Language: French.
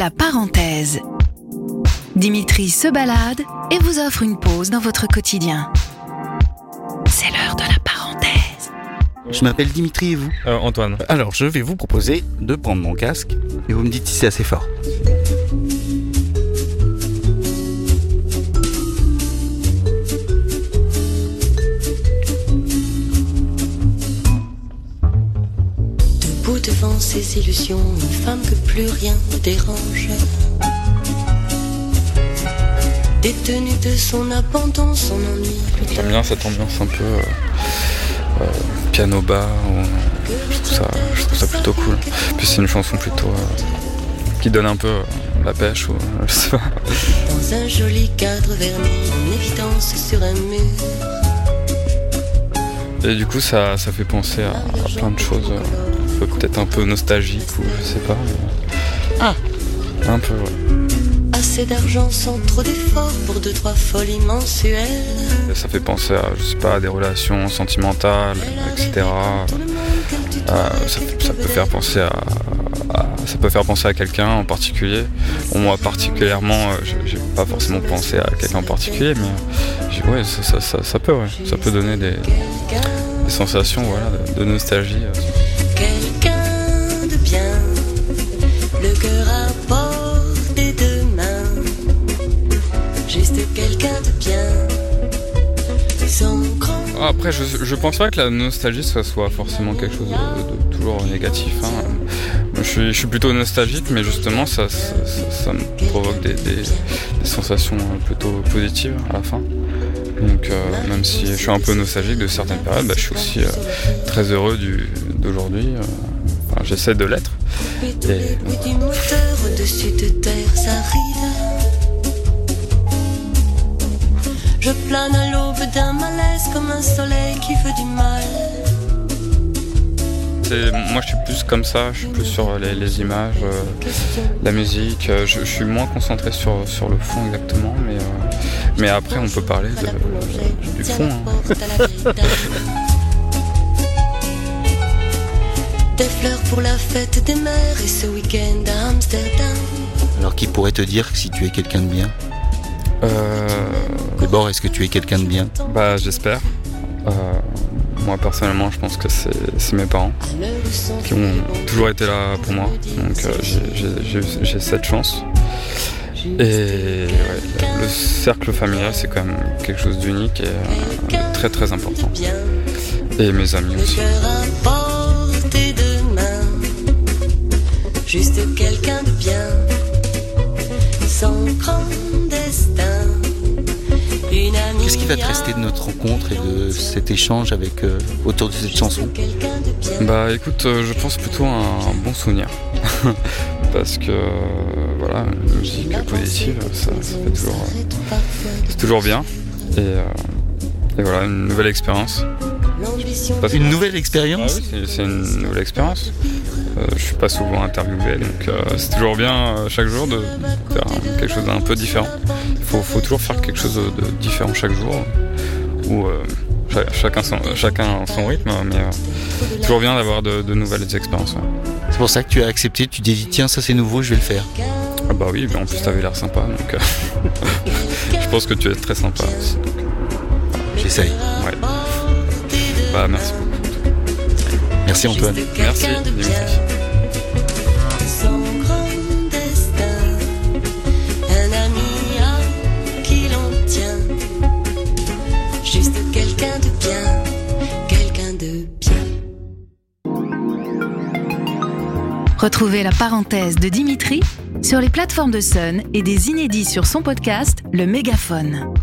La parenthèse. Dimitri se balade et vous offre une pause dans votre quotidien. C'est l'heure de la parenthèse. Je m'appelle Dimitri et vous? Euh, Antoine. Alors, je vais vous proposer de prendre mon casque et vous me dites si c'est assez fort. Devant ses illusions, une femme que plus rien ne dérange. Détenue de son abandon, son ennui. J'aime bien cette ambiance un peu euh, euh, piano bas. ou- je, trouve ça, je trouve ça plutôt cool. Puis c'est une chanson plutôt euh, qui donne un peu la pêche ou je sais pas. Dans un joli cadre verni, une évidence sur un mur. Et du coup ça, ça fait penser à, à plein de choses. Peut-être un peu nostalgique ou je sais pas. mais- Ah. Un peu, ouais. Assez d'argent sans trop d'efforts pour deux, trois folies mensuelles. Ça fait penser à, je sais pas, à des relations sentimentales, etc. Euh, ça, ça peut faire penser à, à- ça peut faire penser à quelqu'un en particulier. Bon, moi particulièrement, euh, j'ai- pas forcément pensé à quelqu'un en particulier, mais euh, j'ai- ouais, ça, ça- ça- ça peut, ouais. ça peut donner des, des sensations, voilà, de, de nostalgie. euh. Après, je, pense pas que la nostalgie ça soit forcément quelque chose de, toujours négatif. hein. Je, suis, plutôt nostalgique, mais justement, ça, me provoque des, sensations euh, plutôt positives à la fin. Donc, euh, même si je suis un peu nostalgique de certaines périodes, bah, je suis aussi euh, très heureux d'aujourd'hui. j'essaie de l'être. Je plane à l'aube d'un malaise comme un soleil qui veut du mal. Moi, je suis plus comme ça. Je suis plus sur les, les images, euh, la musique. euh, Je, je suis moins concentré sur, sur le fond exactement, mais, euh, mais après, on peut parler de- du fond. la hein. Des fleurs pour la fête des mères et ce week-end à Amsterdam. Alors, qui pourrait te dire si tu es quelqu'un de bien? D'abord, est-ce que tu es quelqu'un de bien? bah, j'espère. Euh, moi, personnellement, je pense que c'est c'est mes parents qui ont toujours été là pour moi. Donc, euh, j'ai- j'ai- j'ai j'ai cette chance. Et ouais, le cercle familial, c'est quand même quelque chose d'unique et euh, très très important. Et mes amis aussi. Juste quelqu'un de bien, sans grand te rester de notre rencontre et de cet échange avec euh, autour de cette chanson. Bah écoute, euh, je pense plutôt à un bon souvenir. Parce que euh, voilà, une musique positive, ça, fait toujours, c'est toujours bien. Et voilà, une nouvelle expérience. Une nouvelle Ah expérience oui, c'est- une nouvelle expérience. Euh, je suis pas souvent interviewé, donc euh, c'est toujours bien euh, chaque jour de faire quelque chose d'un peu différent. Il faut, faut toujours faire quelque chose de différent chaque jour, ou euh, cha- chacun, son, chacun son rythme, mais toujours bien d'avoir de, de nouvelles expériences. ouais. C'est pour ça que tu as accepté, tu t'es dit tiens ça c'est nouveau, je vais le faire. Ah bah oui, mais en plus t'avais l'air sympa, donc je pense que tu es très sympa aussi. J'essaye. Bah merci beaucoup. Merci Antoine. Merci, Dimitri. Son grand destin, un ami à qui l'on tient. Juste quelqu'un de bien, quelqu'un de bien. Retrouvez la parenthèse de Dimitri sur les plateformes de Sun et des inédits sur son podcast Le Mégaphone.